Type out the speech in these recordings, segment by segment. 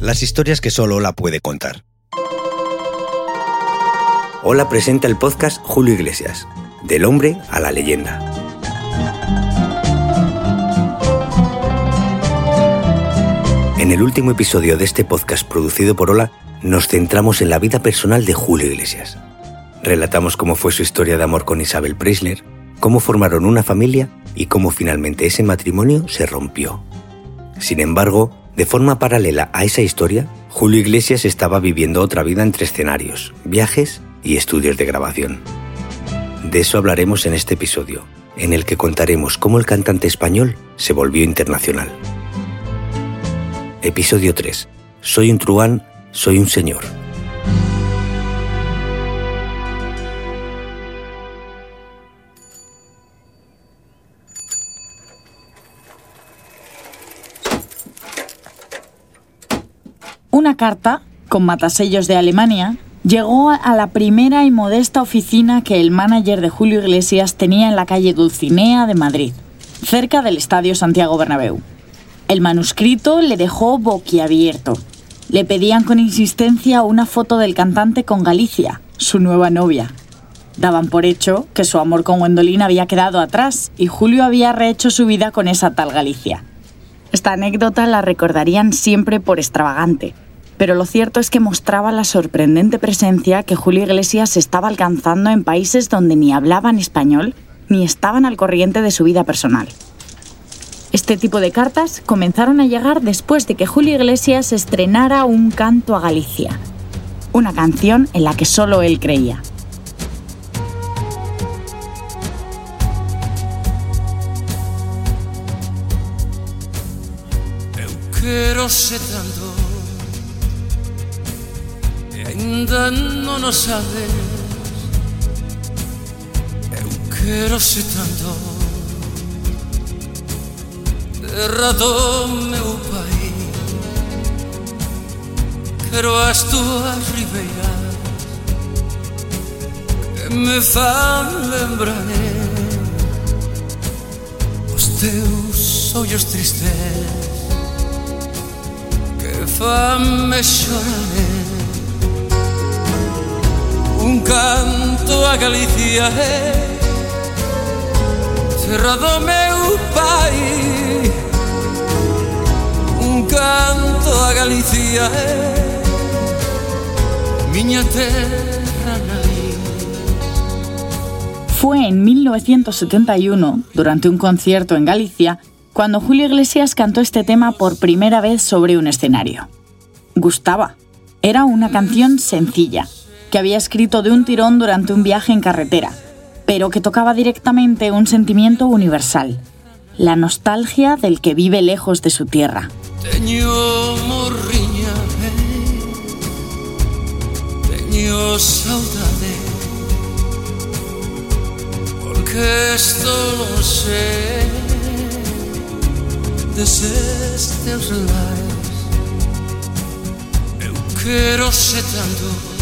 Las historias que solo Ola puede contar. Hola presenta el podcast Julio Iglesias, del hombre a la leyenda. En el último episodio de este podcast producido por Ola, nos centramos en la vida personal de Julio Iglesias. Relatamos cómo fue su historia de amor con Isabel Preisler, cómo formaron una familia y cómo finalmente ese matrimonio se rompió. Sin embargo, de forma paralela a esa historia, Julio Iglesias estaba viviendo otra vida entre escenarios, viajes y estudios de grabación. De eso hablaremos en este episodio, en el que contaremos cómo el cantante español se volvió internacional. Episodio 3. Soy un truán, soy un señor. Una carta, con matasellos de Alemania, llegó a la primera y modesta oficina que el manager de Julio Iglesias tenía en la calle Dulcinea de Madrid, cerca del Estadio Santiago Bernabéu. El manuscrito le dejó boquiabierto. Le pedían con insistencia una foto del cantante con Galicia, su nueva novia. Daban por hecho que su amor con Gwendolyn había quedado atrás y Julio había rehecho su vida con esa tal Galicia. Esta anécdota la recordarían siempre por extravagante, pero lo cierto es que mostraba la sorprendente presencia que Julio Iglesias estaba alcanzando en países donde ni hablaban español ni estaban al corriente de su vida personal. Este tipo de cartas comenzaron a llegar después de que Julio Iglesias estrenara un canto a Galicia, una canción en la que solo él creía. Eu Ainda non o sabes. Eu quero se tanto Terra do meu país. Quero as tuas ribeiras. Que me fan lembrar Os teus ollos tristes. Que fan me chorar. Un canto a Galicia é Terra do meu Un canto a Galicia é Miña terra Fue en 1971, durante un concierto en Galicia, cuando Julio Iglesias cantó este tema por primera vez sobre un escenario. Gustaba. Era una canción sencilla, que había escrito de un tirón durante un viaje en carretera, pero que tocaba directamente un sentimiento universal, la nostalgia del que vive lejos de su tierra. Quero ser tanto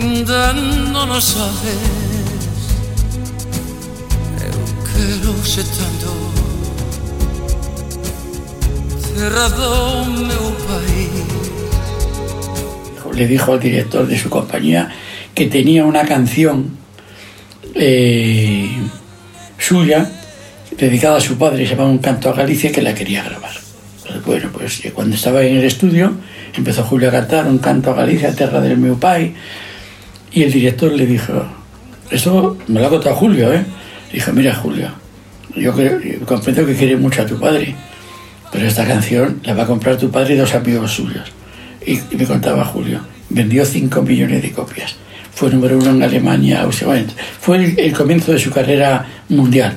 E ainda non o sabes Eu quero ser tanto Terra do meu país le dijo al director de su compañía que tenía una canción eh, suya dedicada a su padre, se llamaba Un canto a Galicia, que la quería grabar. Bueno, pues eh, cuando estaba en el estudio, empezó Julio a cantar Un canto a Galicia, terra del meu pai, y el director le dijo, esto me lo ha contado Julio, ¿eh? Dijo, mira Julio, yo, creo, comprendo que quiere mucho a tu padre, pero esta canción la va a comprar tu padre y dos amigos suyos. Y, me contaba Julio, vendió 5 millones de copias. fue número uno en Alemania, bueno, fue el comienzo de su carrera mundial.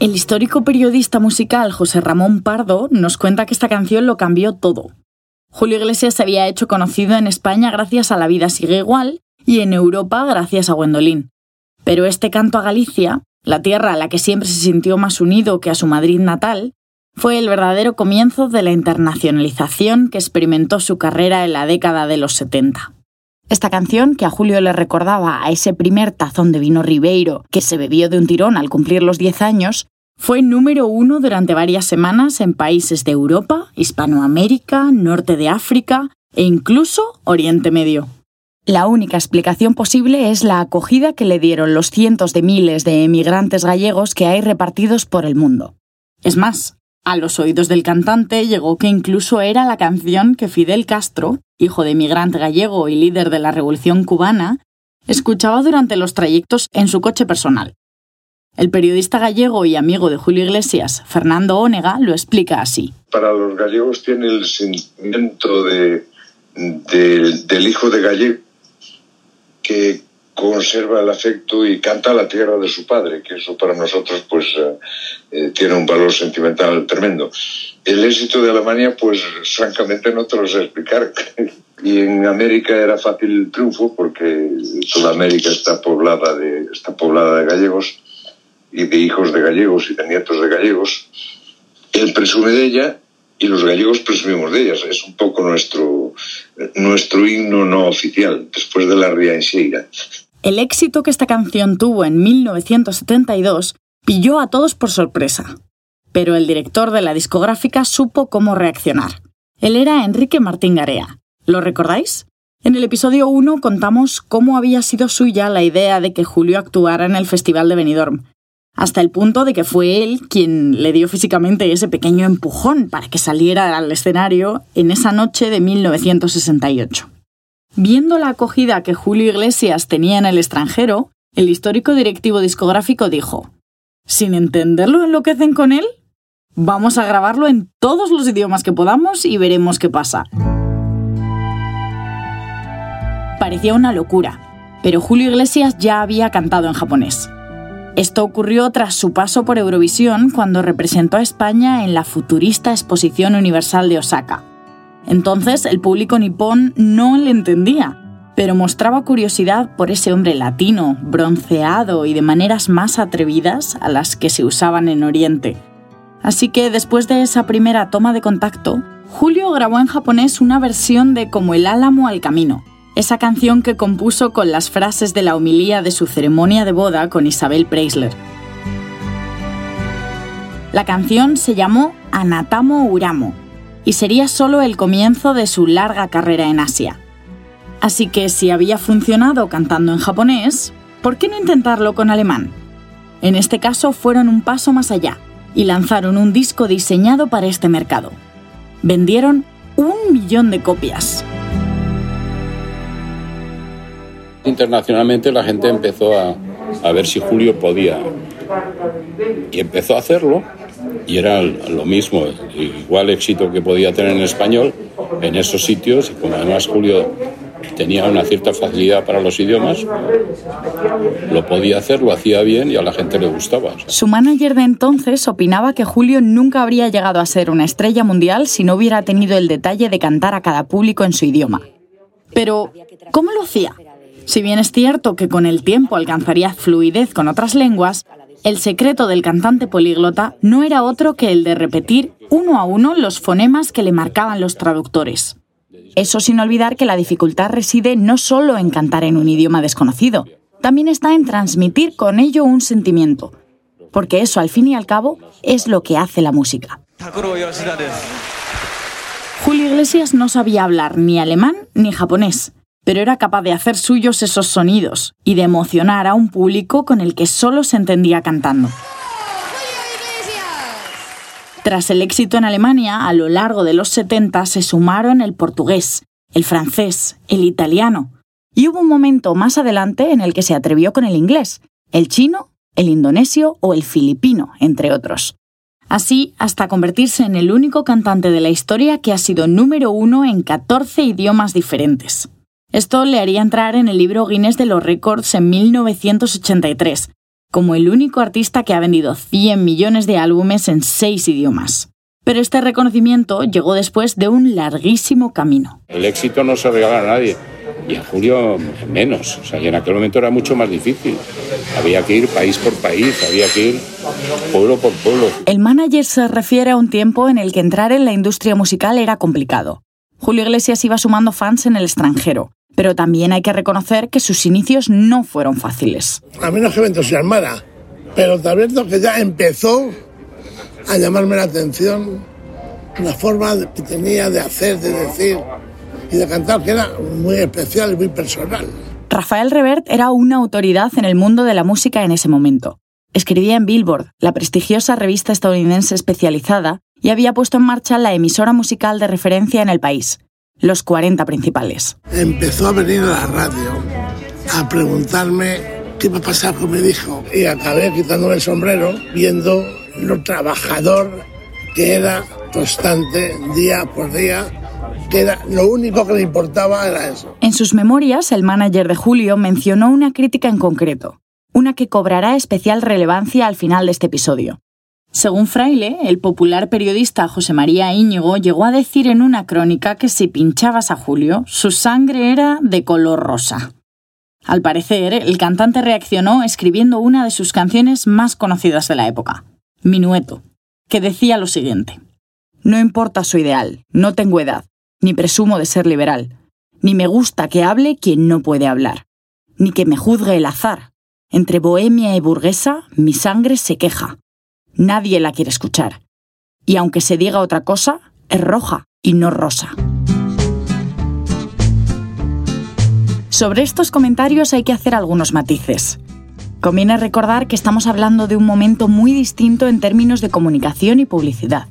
El histórico periodista musical José Ramón Pardo nos cuenta que esta canción lo cambió todo. Julio Iglesias se había hecho conocido en España gracias a La vida sigue igual y en Europa gracias a Gwendolyn. Pero este canto a Galicia, la tierra a la que siempre se sintió más unido que a su Madrid natal, fue el verdadero comienzo de la internacionalización que experimentó su carrera en la década de los 70. Esta canción, que a Julio le recordaba a ese primer tazón de vino Ribeiro que se bebió de un tirón al cumplir los 10 años, fue número uno durante varias semanas en países de Europa, Hispanoamérica, Norte de África e incluso Oriente Medio. La única explicación posible es la acogida que le dieron los cientos de miles de emigrantes gallegos que hay repartidos por el mundo. Es más, a los oídos del cantante llegó que incluso era la canción que Fidel Castro, hijo de emigrante gallego y líder de la Revolución cubana, escuchaba durante los trayectos en su coche personal. El periodista gallego y amigo de Julio Iglesias, Fernando Ónega, lo explica así. Para los gallegos tiene el sentimiento de, de- del hijo de gallego que conserva el afecto y canta la tierra de su padre, que eso para nosotros pues eh, eh, tiene un valor sentimental tremendo. El éxito de Alemania pues francamente no te lo sé explicar. Y en América era fácil el triunfo porque toda América está poblada de, está poblada de gallegos y de hijos de gallegos y de nietos de gallegos. Él presume de ella y los gallegos presumimos de ellas. Es un poco nuestro, nuestro himno no oficial, después de la Ría Enseira. El éxito que esta canción tuvo en 1972 pilló a todos por sorpresa. Pero el director de la discográfica supo cómo reaccionar. Él era Enrique Martín Garea. ¿Lo recordáis? En el episodio 1 contamos cómo había sido suya la idea de que Julio actuara en el Festival de Benidorm, hasta el punto de que fue él quien le dio físicamente ese pequeño empujón para que saliera al escenario en esa noche de 1968. Viendo la acogida que Julio Iglesias tenía en el extranjero, el histórico directivo discográfico dijo, sin entender lo enloquecen con él, vamos a grabarlo en todos los idiomas que podamos y veremos qué pasa. Parecía una locura, pero Julio Iglesias ya había cantado en japonés. Esto ocurrió tras su paso por Eurovisión cuando representó a España en la futurista Exposición Universal de Osaka. Entonces el público nipón no le entendía, pero mostraba curiosidad por ese hombre latino, bronceado y de maneras más atrevidas a las que se usaban en Oriente. Así que después de esa primera toma de contacto, Julio grabó en japonés una versión de Como el álamo al camino, esa canción que compuso con las frases de la homilía de su ceremonia de boda con Isabel Preisler. La canción se llamó Anatamo Uramo y sería solo el comienzo de su larga carrera en Asia. Así que si había funcionado cantando en japonés, ¿por qué no intentarlo con alemán? En este caso fueron un paso más allá y lanzaron un disco diseñado para este mercado. Vendieron un millón de copias. Internacionalmente la gente empezó a, ver si Julio podía. Y empezó a hacerlo y era lo mismo, igual éxito que podía tener en español en esos sitios y como además Julio tenía una cierta facilidad para los idiomas, lo podía hacer, lo hacía bien y a la gente le gustaba. Su manager de entonces opinaba que Julio nunca habría llegado a ser una estrella mundial si no hubiera tenido el detalle de cantar a cada público en su idioma. Pero, ¿cómo lo hacía? Si bien es cierto que con el tiempo alcanzaría fluidez con otras lenguas, el secreto del cantante políglota no era otro que el de repetir uno a uno los fonemas que le marcaban los traductores. Eso sin olvidar que la dificultad reside no solo en cantar en un idioma desconocido, también está en transmitir con ello un sentimiento, porque eso al fin y al cabo es lo que hace la música. Julio Iglesias no sabía hablar ni alemán ni japonés, pero era capaz de hacer suyos esos sonidos y de emocionar a un público con el que solo se entendía cantando. Tras el éxito en Alemania, a lo largo de los 70 se sumaron el portugués, el francés, el italiano, y hubo un momento más adelante en el que se atrevió con el inglés, el chino, el indonesio o el filipino, entre otros. Así hasta convertirse en el único cantante de la historia que ha sido número uno en 14 idiomas diferentes. Esto le haría entrar en el libro Guinness de los Récords en 1983, como el único artista que ha vendido 100 millones de álbumes en seis idiomas. Pero este reconocimiento llegó después de un larguísimo camino. El éxito no se regala a nadie. Y a Julio menos. O sea, y en aquel momento era mucho más difícil. Había que ir país por país, había que ir pueblo por pueblo. El manager se refiere a un tiempo en el que entrar en la industria musical era complicado. Julio Iglesias iba sumando fans en el extranjero, pero también hay que reconocer que sus inicios no fueron fáciles. A mí no es que me entusiasmara, pero te advierto que ya empezó a llamarme la atención la forma que tenía de hacer, de decir y de cantar, que era muy especial y muy personal. Rafael Revert era una autoridad en el mundo de la música en ese momento. Escribía en Billboard, la prestigiosa revista estadounidense especializada, y había puesto en marcha la emisora musical de referencia en el país, los 40 principales. Empezó a venir a la radio a preguntarme qué iba a pasar con mi hijo y acabé quitándome el sombrero viendo lo trabajador que era constante día por día, que era lo único que le importaba era eso. En sus memorias, el manager de Julio mencionó una crítica en concreto, una que cobrará especial relevancia al final de este episodio. Según Fraile, el popular periodista José María Íñigo llegó a decir en una crónica que si pinchabas a Julio, su sangre era de color rosa. Al parecer, el cantante reaccionó escribiendo una de sus canciones más conocidas de la época, Minueto, que decía lo siguiente. No importa su ideal, no tengo edad, ni presumo de ser liberal, ni me gusta que hable quien no puede hablar, ni que me juzgue el azar. Entre bohemia y burguesa, mi sangre se queja Nadie la quiere escuchar. Y aunque se diga otra cosa, es roja y no rosa. Sobre estos comentarios hay que hacer algunos matices. Conviene recordar que estamos hablando de un momento muy distinto en términos de comunicación y publicidad.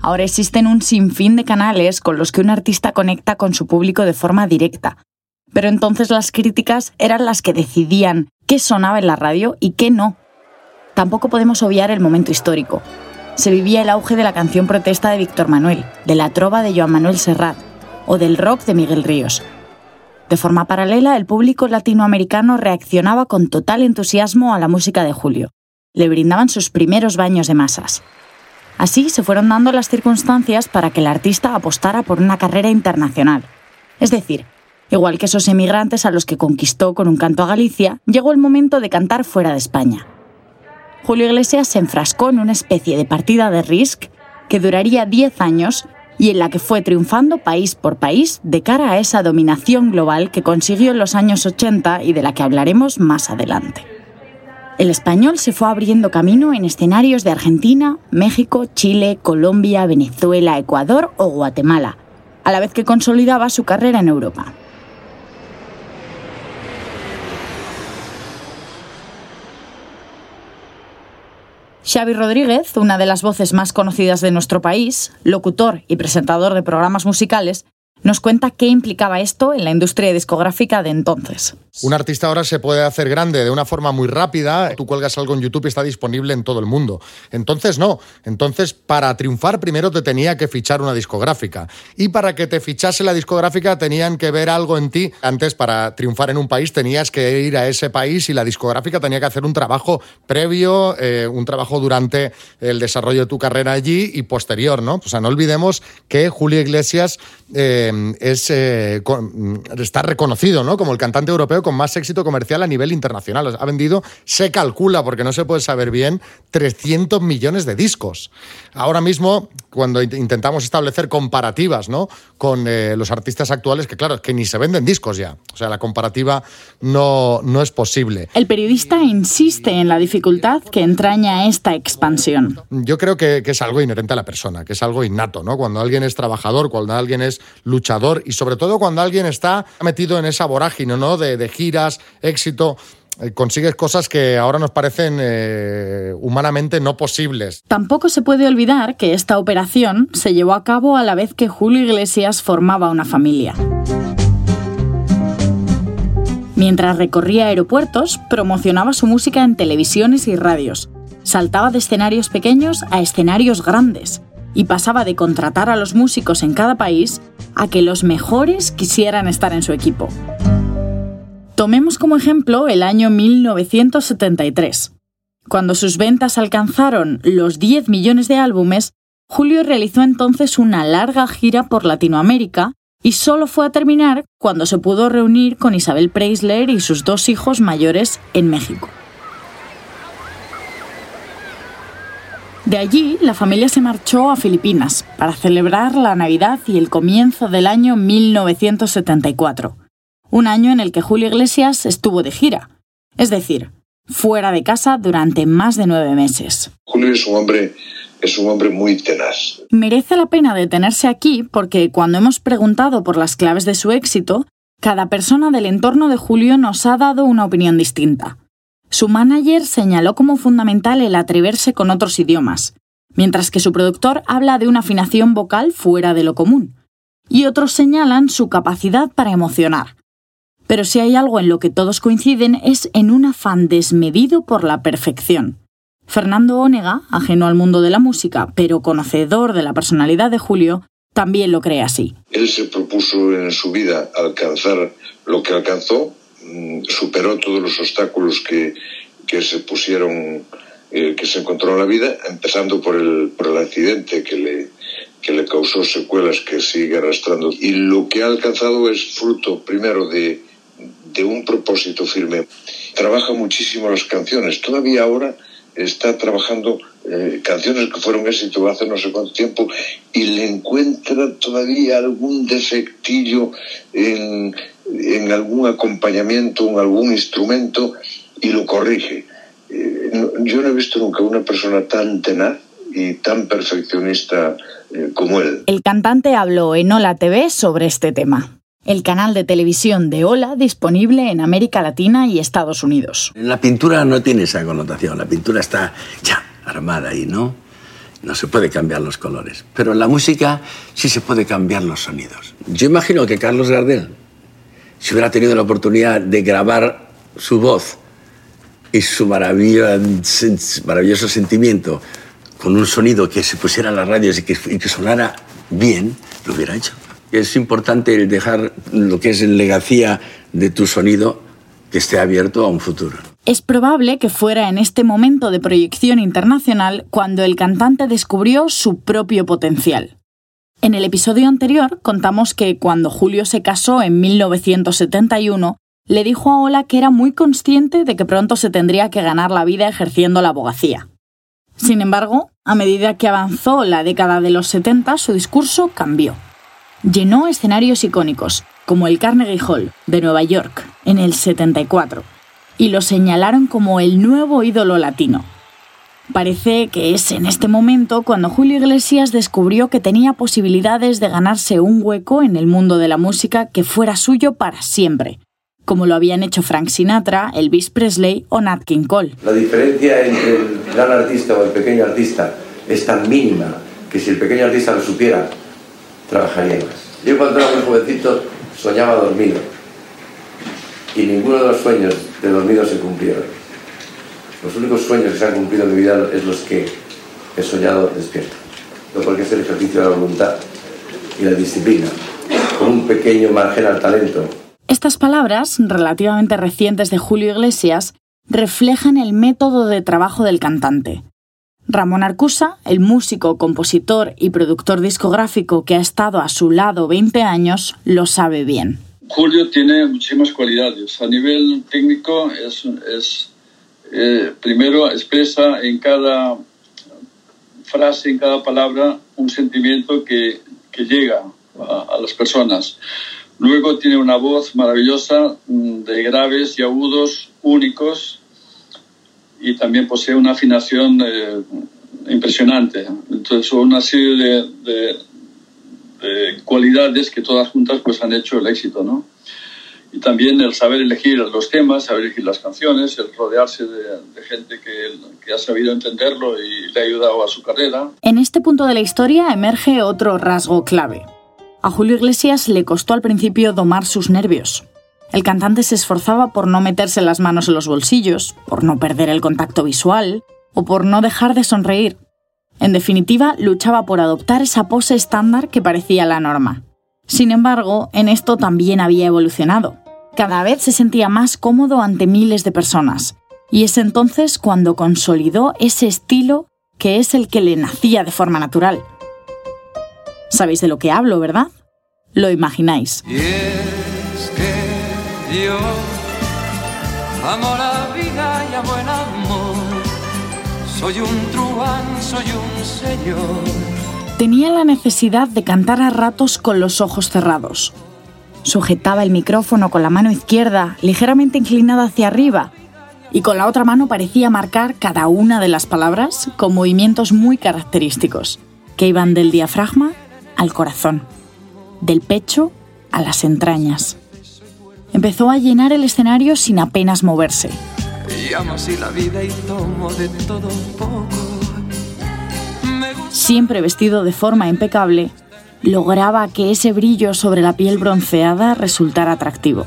Ahora existen un sinfín de canales con los que un artista conecta con su público de forma directa, pero entonces las críticas eran las que decidían qué sonaba en la radio y qué no. Tampoco podemos obviar el momento histórico. Se vivía el auge de la canción protesta de Víctor Manuel, de la trova de Joan Manuel Serrat o del rock de Miguel Ríos. De forma paralela, el público latinoamericano reaccionaba con total entusiasmo a la música de Julio. Le brindaban sus primeros baños de masas. Así se fueron dando las circunstancias para que el artista apostara por una carrera internacional. Es decir, Igual que esos emigrantes a los que conquistó con un canto a Galicia, llegó el momento de cantar fuera de España. Julio Iglesias se enfrascó en una especie de partida de Risk que duraría 10 años y en la que fue triunfando país por país de cara a esa dominación global que consiguió en los años 80 y de la que hablaremos más adelante. El español se fue abriendo camino en escenarios de Argentina, México, Chile, Colombia, Venezuela, Ecuador o Guatemala, a la vez que consolidaba su carrera en Europa. Xavi Rodríguez, una de las voces más conocidas de nuestro país, locutor y presentador de programas musicales, nos cuenta qué implicaba esto en la industria discográfica de entonces. Un artista ahora se puede hacer grande de una forma muy rápida. Tú cuelgas algo en YouTube y está disponible en todo el mundo. Entonces no. Entonces para triunfar primero te tenía que fichar una discográfica. Y para que te fichase la discográfica tenían que ver algo en ti. Antes para triunfar en un país tenías que ir a ese país y la discográfica tenía que hacer un trabajo previo, eh, un trabajo durante el desarrollo de tu carrera allí y posterior, ¿no? O sea, no olvidemos que Julio Iglesias... Eh, es, eh, está reconocido ¿no? como el cantante europeo con más éxito comercial a nivel internacional. Ha vendido, se calcula, porque no se puede saber bien, 300 millones de discos. Ahora mismo, cuando intentamos establecer comparativas ¿no? con eh, los artistas actuales, que claro, es que ni se venden discos ya. O sea, la comparativa no, no es posible. El periodista insiste en la dificultad que entraña esta expansión. Yo creo que, que es algo inherente a la persona, que es algo innato, ¿no? Cuando alguien es trabajador, cuando alguien es luchador y sobre todo cuando alguien está metido en esa vorágine ¿no? de, giras, éxito eh, consigues cosas que ahora nos parecen eh, humanamente no posibles. Tampoco se puede olvidar que esta operación se llevó a cabo a la vez que Julio Iglesias formaba una familia. Mientras recorría aeropuertos, promocionaba su música en televisiones y radios. Saltaba de escenarios pequeños a escenarios grandes y pasaba de contratar a los músicos en cada país a que los mejores quisieran estar en su equipo. Tomemos como ejemplo el año 1973. Cuando sus ventas alcanzaron los 10 millones de álbumes, Julio realizó entonces una larga gira por Latinoamérica y solo fue a terminar cuando se pudo reunir con Isabel Preisler y sus dos hijos mayores en México. De allí, la familia se marchó a Filipinas para celebrar la Navidad y el comienzo del año 1974, un año en el que Julio Iglesias estuvo de gira, es decir, fuera de casa durante más de nueve meses. Julio es un hombre es un hombre muy tenaz. Merece la pena detenerse aquí porque cuando hemos preguntado por las claves de su éxito, cada persona del entorno de Julio nos ha dado una opinión distinta. Su manager señaló como fundamental el atreverse con otros idiomas, mientras que su productor habla de una afinación vocal fuera de lo común, y otros señalan su capacidad para emocionar. Pero si hay algo en lo que todos coinciden es en un afán desmedido por la perfección. Fernando Ónega, ajeno al mundo de la música, pero conocedor de la personalidad de Julio, también lo cree así. Él se propuso en su vida alcanzar lo que alcanzó superó todos los obstáculos que, que se pusieron, eh, que se encontró en la vida, empezando por el, por el accidente que le, que le causó secuelas que sigue arrastrando. Y lo que ha alcanzado es fruto, primero, de, de un propósito firme. Trabaja muchísimo las canciones. Todavía ahora está trabajando eh, canciones que fueron éxito hace no sé cuánto tiempo y le encuentra todavía algún defectillo en, en algún acompañamiento, en algún instrumento y lo corrige. Eh, yo no he visto nunca una persona tan tenaz y tan perfeccionista eh, como él. El cantante habló en Hola TV sobre este tema. El canal de televisión de Hola disponible en América Latina y Estados Unidos. La pintura no tiene esa connotación, la pintura está ya armada ahí, ¿no? No se puede cambiar los colores. Pero en la música sí se puede cambiar los sonidos. Yo imagino que Carlos Gardel, si hubiera tenido la oportunidad de grabar su voz y su maravilloso sentimiento con un sonido que se pusiera en las radios y que, y que sonara bien, lo hubiera hecho. Es importante el dejar lo que es el legacía de tu sonido que esté abierto a un futuro. Es probable que fuera en este momento de proyección internacional cuando el cantante descubrió su propio potencial. En el episodio anterior contamos que cuando Julio se casó en 1971, le dijo a Ola que era muy consciente de que pronto se tendría que ganar la vida ejerciendo la abogacía. Sin embargo, a medida que avanzó la década de los 70, su discurso cambió. Llenó escenarios icónicos, como el Carnegie Hall de Nueva York en el 74, y lo señalaron como el nuevo ídolo latino. Parece que es en este momento cuando Julio Iglesias descubrió que tenía posibilidades de ganarse un hueco en el mundo de la música que fuera suyo para siempre, como lo habían hecho Frank Sinatra, Elvis Presley o Nat King Cole. La diferencia entre el gran artista o el pequeño artista es tan mínima que si el pequeño artista lo supiera, trabajaría más. Yo cuando era muy jovencito soñaba dormido y ninguno de los sueños de dormido se cumplieron. Los únicos sueños que se han cumplido en mi vida es los que he soñado despierto. No porque es el ejercicio de la voluntad y la disciplina, con un pequeño margen al talento. Estas palabras, relativamente recientes de Julio Iglesias, reflejan el método de trabajo del cantante. Ramón Arcusa, el músico, compositor y productor discográfico que ha estado a su lado 20 años, lo sabe bien. Julio tiene muchísimas cualidades. A nivel técnico es, es eh, primero expresa en cada frase, en cada palabra, un sentimiento que, que llega a, las personas. Luego tiene una voz maravillosa mm, de graves y agudos únicos y también posee una afinación eh, impresionante. Entonces son una serie de, de, de, cualidades que todas juntas pues han hecho el éxito, ¿no? Y también el saber elegir los temas, saber elegir las canciones, el rodearse de, gente que, que, ha sabido entenderlo y le ha ayudado a su carrera. En este punto de la historia emerge otro rasgo clave. A Julio Iglesias le costó al principio domar sus nervios. El cantante se esforzaba por no meterse las manos en los bolsillos, por no perder el contacto visual o por no dejar de sonreír. En definitiva, luchaba por adoptar esa pose estándar que parecía la norma. Sin embargo, en esto también había evolucionado. Cada vez se sentía más cómodo ante miles de personas, y es entonces cuando consolidó ese estilo que es el que le nacía de forma natural. Sabéis de lo que hablo, ¿verdad? Lo imagináis. Yo amo la vida y amo el amor. Soy un truán, soy un señor. Tenía la necesidad de cantar a ratos con los ojos cerrados. Sujetaba el micrófono con la mano izquierda ligeramente inclinada hacia arriba y con la otra mano parecía marcar cada una de las palabras con movimientos muy característicos, que iban del diafragma al corazón, del pecho a las entrañas empezó a llenar el escenario sin apenas moverse. Siempre vestido de forma impecable, lograba que ese brillo sobre la piel bronceada resultara atractivo.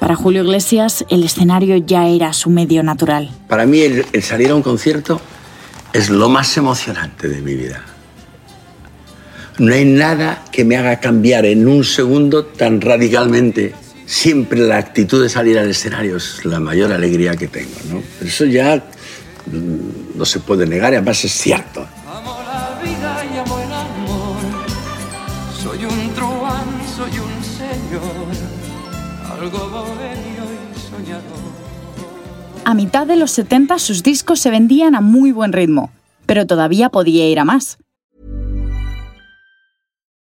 Para Julio Iglesias, el escenario ya era su medio natural. Para mí, el, salir a un concierto es lo más emocionante de mi vida. No hay nada que me haga cambiar en un segundo tan radicalmente siempre la actitud de salir al escenario es la mayor alegría que tengo. ¿no? Eso ya mm, no se puede negar además es cierto. A mitad de los 70 sus discos se vendían a muy buen ritmo, pero todavía podía ir a más.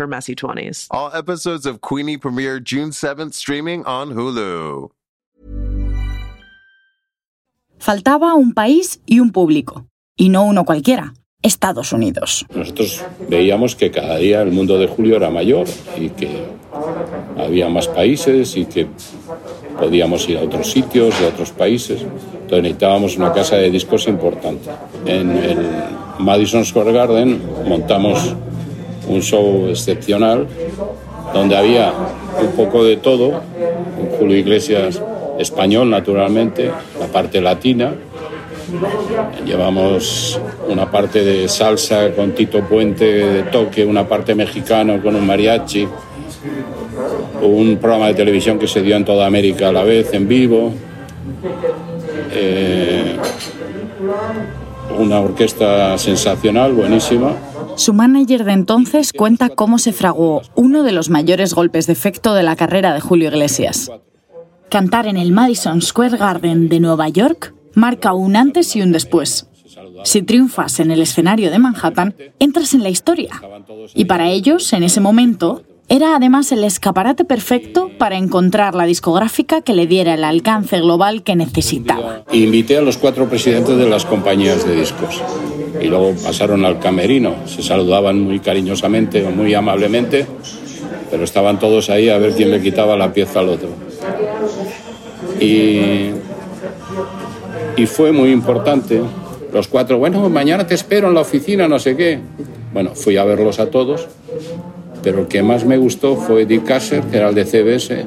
her messy 20s. All episodes of Queenie premiere June 7th streaming on Hulu. Faltaba un país y un público, y no uno cualquiera, Estados Unidos. Nosotros veíamos que cada día el mundo de Julio era mayor y que había más países y que podíamos ir a otros sitios, a otros países. Entonces necesitábamos una casa de discos importante. En el Madison Square Garden montamos un show excepcional donde había un poco de todo, un Julio Iglesias español naturalmente, la parte latina, llevamos una parte de salsa con Tito Puente de toque, una parte mexicana con un mariachi, un programa de televisión que se dio en toda América a la vez, en vivo, eh, una orquesta sensacional, buenísima. Su manager de entonces cuenta cómo se fraguó uno de los mayores golpes de efecto de la carrera de Julio Iglesias. Cantar en el Madison Square Garden de Nueva York marca un antes y un después. Si triunfas en el escenario de Manhattan, entras en la historia. Y para ellos, en ese momento, era además el escaparate perfecto para encontrar la discográfica que le diera el alcance global que necesitaba. Invité a los cuatro presidentes de las compañías de discos y luego pasaron al camerino. Se saludaban muy cariñosamente o muy amablemente, pero estaban todos ahí a ver quién le quitaba la pieza al otro. Y, y fue muy importante. Los cuatro, bueno, mañana te espero en la oficina, no sé qué. Bueno, fui a verlos a todos, pero el que más me gustó fue Dick Kasser, que era el de CBS,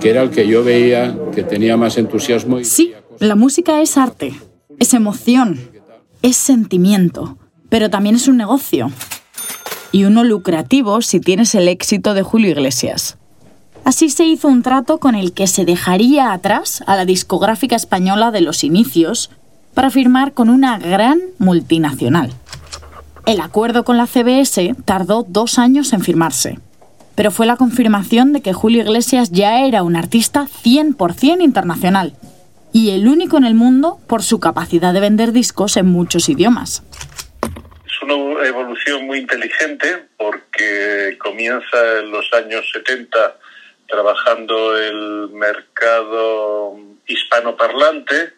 que era el que yo veía que tenía más entusiasmo. Y Sí, la música es arte, es emoción, es sentimiento, pero también es un negocio. Y uno lucrativo si tienes el éxito de Julio Iglesias. Así se hizo un trato con el que se dejaría atrás a la discográfica española de los inicios para firmar con una gran multinacional. El acuerdo con la CBS tardó dos años en firmarse, pero fue la confirmación de que Julio Iglesias ya era un artista 100% internacional y el único en el mundo por su capacidad de vender discos en muchos idiomas. Es una evolución muy inteligente porque comienza en los años 70 trabajando el mercado hispanoparlante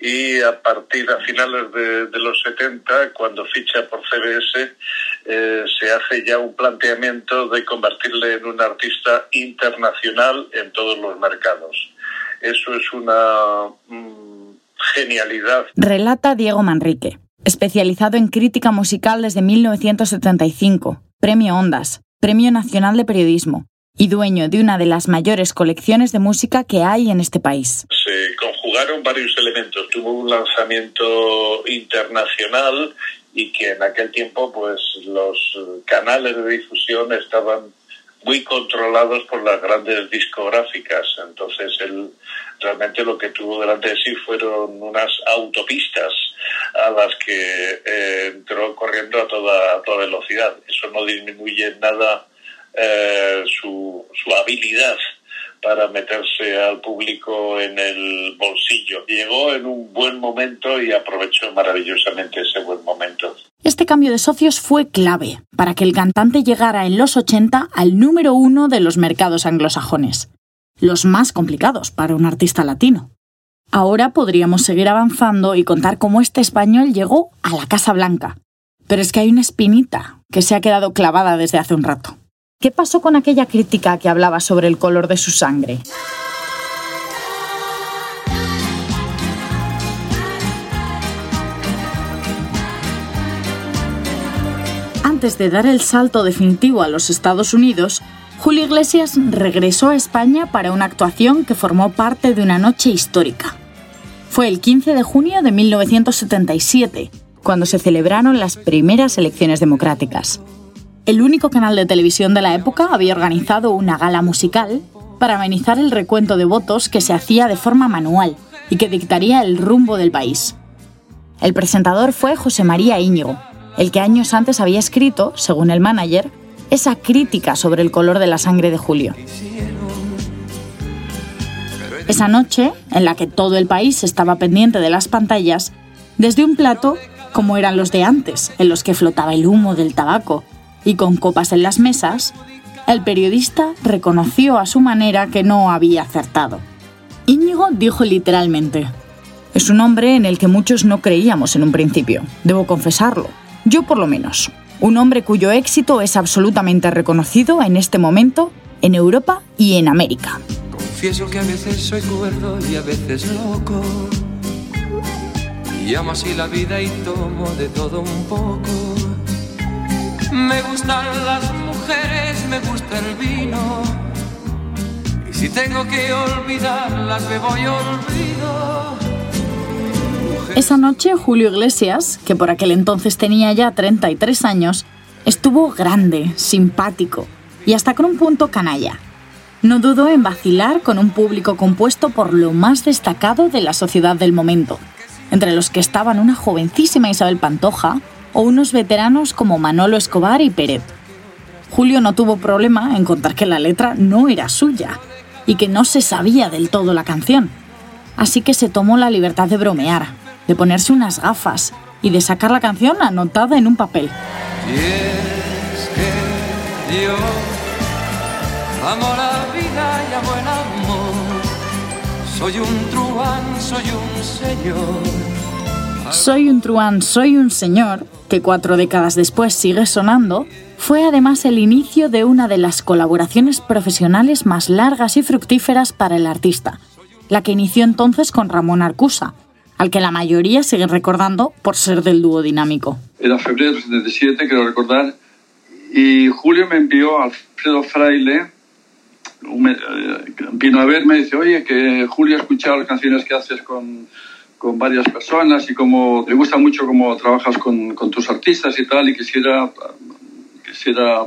y a partir a finales de, los 70, cuando ficha por CBS, eh, se hace ya un planteamiento de convertirle en un artista internacional en todos los mercados. Eso es una mm, genialidad. Relata Diego Manrique, especializado en crítica musical desde 1975, Premio Ondas, Premio Nacional de Periodismo y dueño de una de las mayores colecciones de música que hay en este país. Se conjugaron varios elementos. Tuvo un lanzamiento internacional y que en aquel tiempo pues los canales de difusión estaban muy controlados por las grandes discográficas. Entonces él realmente lo que tuvo delante de sí fueron unas autopistas a las que eh, entró corriendo a toda, a toda velocidad. Eso no disminuye en nada eh, su, su habilidad para meterse al público en el bolsillo. Llegó en un buen momento y aprovechó maravillosamente ese buen momento. Este cambio de socios fue clave para que el cantante llegara en los 80 al número uno de los mercados anglosajones, los más complicados para un artista latino. Ahora podríamos seguir avanzando y contar cómo este español llegó a la Casa Blanca. Pero es que hay una espinita que se ha quedado clavada desde hace un rato. ¿Qué pasó con aquella crítica que hablaba sobre el color de su sangre? Antes de dar el salto definitivo a los Estados Unidos, Julio Iglesias regresó a España para una actuación que formó parte de una noche histórica. Fue el 15 de junio de 1977, cuando se celebraron las primeras elecciones democráticas. El único canal de televisión de la época había organizado una gala musical para amenizar el recuento de votos que se hacía de forma manual y que dictaría el rumbo del país. El presentador fue José María Íñigo, el que años antes había escrito, según el manager, esa crítica sobre el color de la sangre de Julio. Esa noche, en la que todo el país estaba pendiente de las pantallas, desde un plato, como eran los de antes, en los que flotaba el humo del tabaco, y con copas en las mesas, el periodista reconoció a su manera que no había acertado. Íñigo dijo literalmente, es un hombre en el que muchos no creíamos en un principio, debo confesarlo, yo por lo menos, un hombre cuyo éxito es absolutamente reconocido en este momento en Europa y en América. Confieso que a veces soy cuerdo y a veces loco. Y amo así la vida y tomo de todo un poco. Me gustan las mujeres, me gusta el vino. Y si tengo que olvidarlas, me voy olvido. Esa noche Julio Iglesias, que por aquel entonces tenía ya 33 años, estuvo grande, simpático y hasta con un punto canalla. No dudó en vacilar con un público compuesto por lo más destacado de la sociedad del momento, entre los que estaban una jovencísima Isabel Pantoja o unos veteranos como Manolo Escobar y Peret. Julio no tuvo problema en contar que la letra no era suya y que no se sabía del todo la canción. Así que se tomó la libertad de bromear, de ponerse unas gafas y de sacar la canción anotada en un papel. Y es que yo amo la vida y amo el amor. Soy un truán, soy un señor. Soy un truán, soy un señor, que cuatro décadas después sigue sonando, fue además el inicio de una de las colaboraciones profesionales más largas y fructíferas para el artista, la que inició entonces con Ramón Arcusa, al que la mayoría sigue recordando por ser del dúo dinámico. Era febrero del 77, quiero recordar, y Julio me envió a Alfredo Fraile, me- eh, vino a verme y dice, oye, que Julio ha escuchado las canciones que haces con, con varias personas y como le gusta mucho cómo trabajas con, con tus artistas y tal, y quisiera, quisiera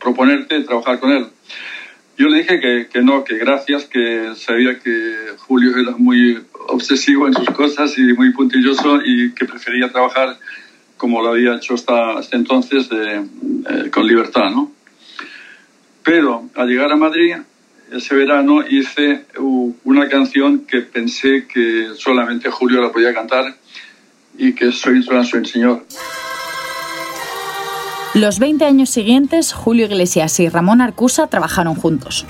proponerte trabajar con él. Yo le dije que, que no, que gracias, que sabía que Julio era muy obsesivo en sus cosas y muy puntilloso y que prefería trabajar como lo había hecho hasta, hasta entonces de, eh, con libertad, ¿no? Pero al llegar a Madrid, ese verano hice una canción que pensé que solamente Julio la podía cantar y que soy soy un señor. Los 20 años siguientes, Julio Iglesias y Ramón Arcusa trabajaron juntos.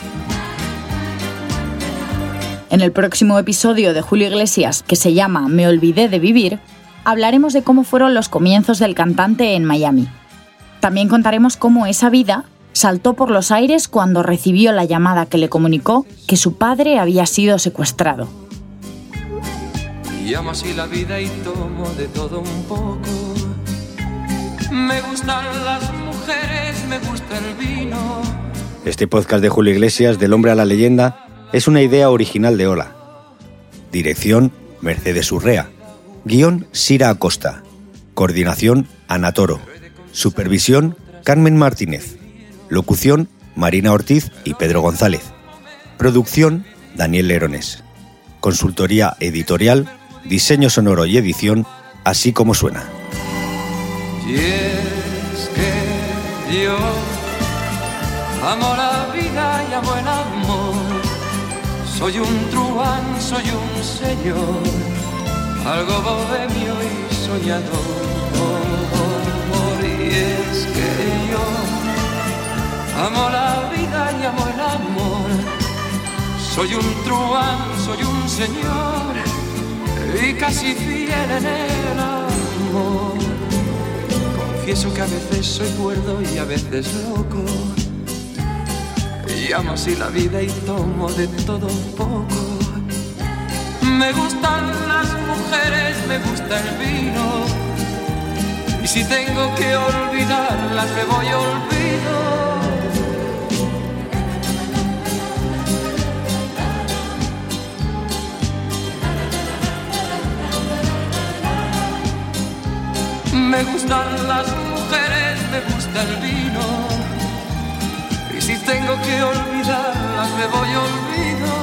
En el próximo episodio de Julio Iglesias, que se llama Me olvidé de vivir, hablaremos de cómo fueron los comienzos del cantante en Miami. También contaremos cómo esa vida saltó por los aires cuando recibió la llamada que le comunicó que su padre había sido secuestrado. Y amo así la vida y tomo de todo un poco. Me gustan las mujeres, me gusta el vino. Este podcast de Julio Iglesias, Del hombre a la leyenda, es una idea original de Ola. Dirección, Mercedes Urrea. Guión, Sira Acosta. Coordinación, Ana Toro. Supervisión, Carmen Martínez. Locución, Marina Ortiz y Pedro González. Producción, Daniel Lerones. Consultoría editorial, diseño sonoro y edición, así como suena. Y es que la vida y amor. Soy un truán, soy un señor, algo bohemio y soñador. Y es que yo amo la vida y amo el amor. Soy un truán, soy un señor y casi fiel en el amor. Confieso que a veces soy cuerdo y a veces loco. Y amo así la vida y tomo de todo un poco. Me gustan las mujeres, me gusta el vino. Y si tengo que olvidarlas, me voy a. Me gustan las mujeres, me gusta el vino. Tengo que olvidarlas, me voy olvido.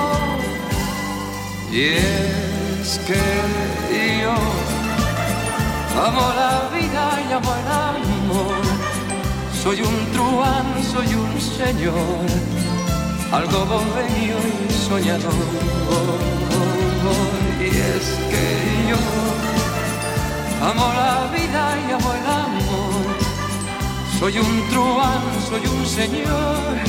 Y es que yo amo la vida y amo el amor. Soy un truán, soy un señor, algo bohemio y soñador. Y es que yo Amo la vida y amo el amor. Soy un truán, soy un señor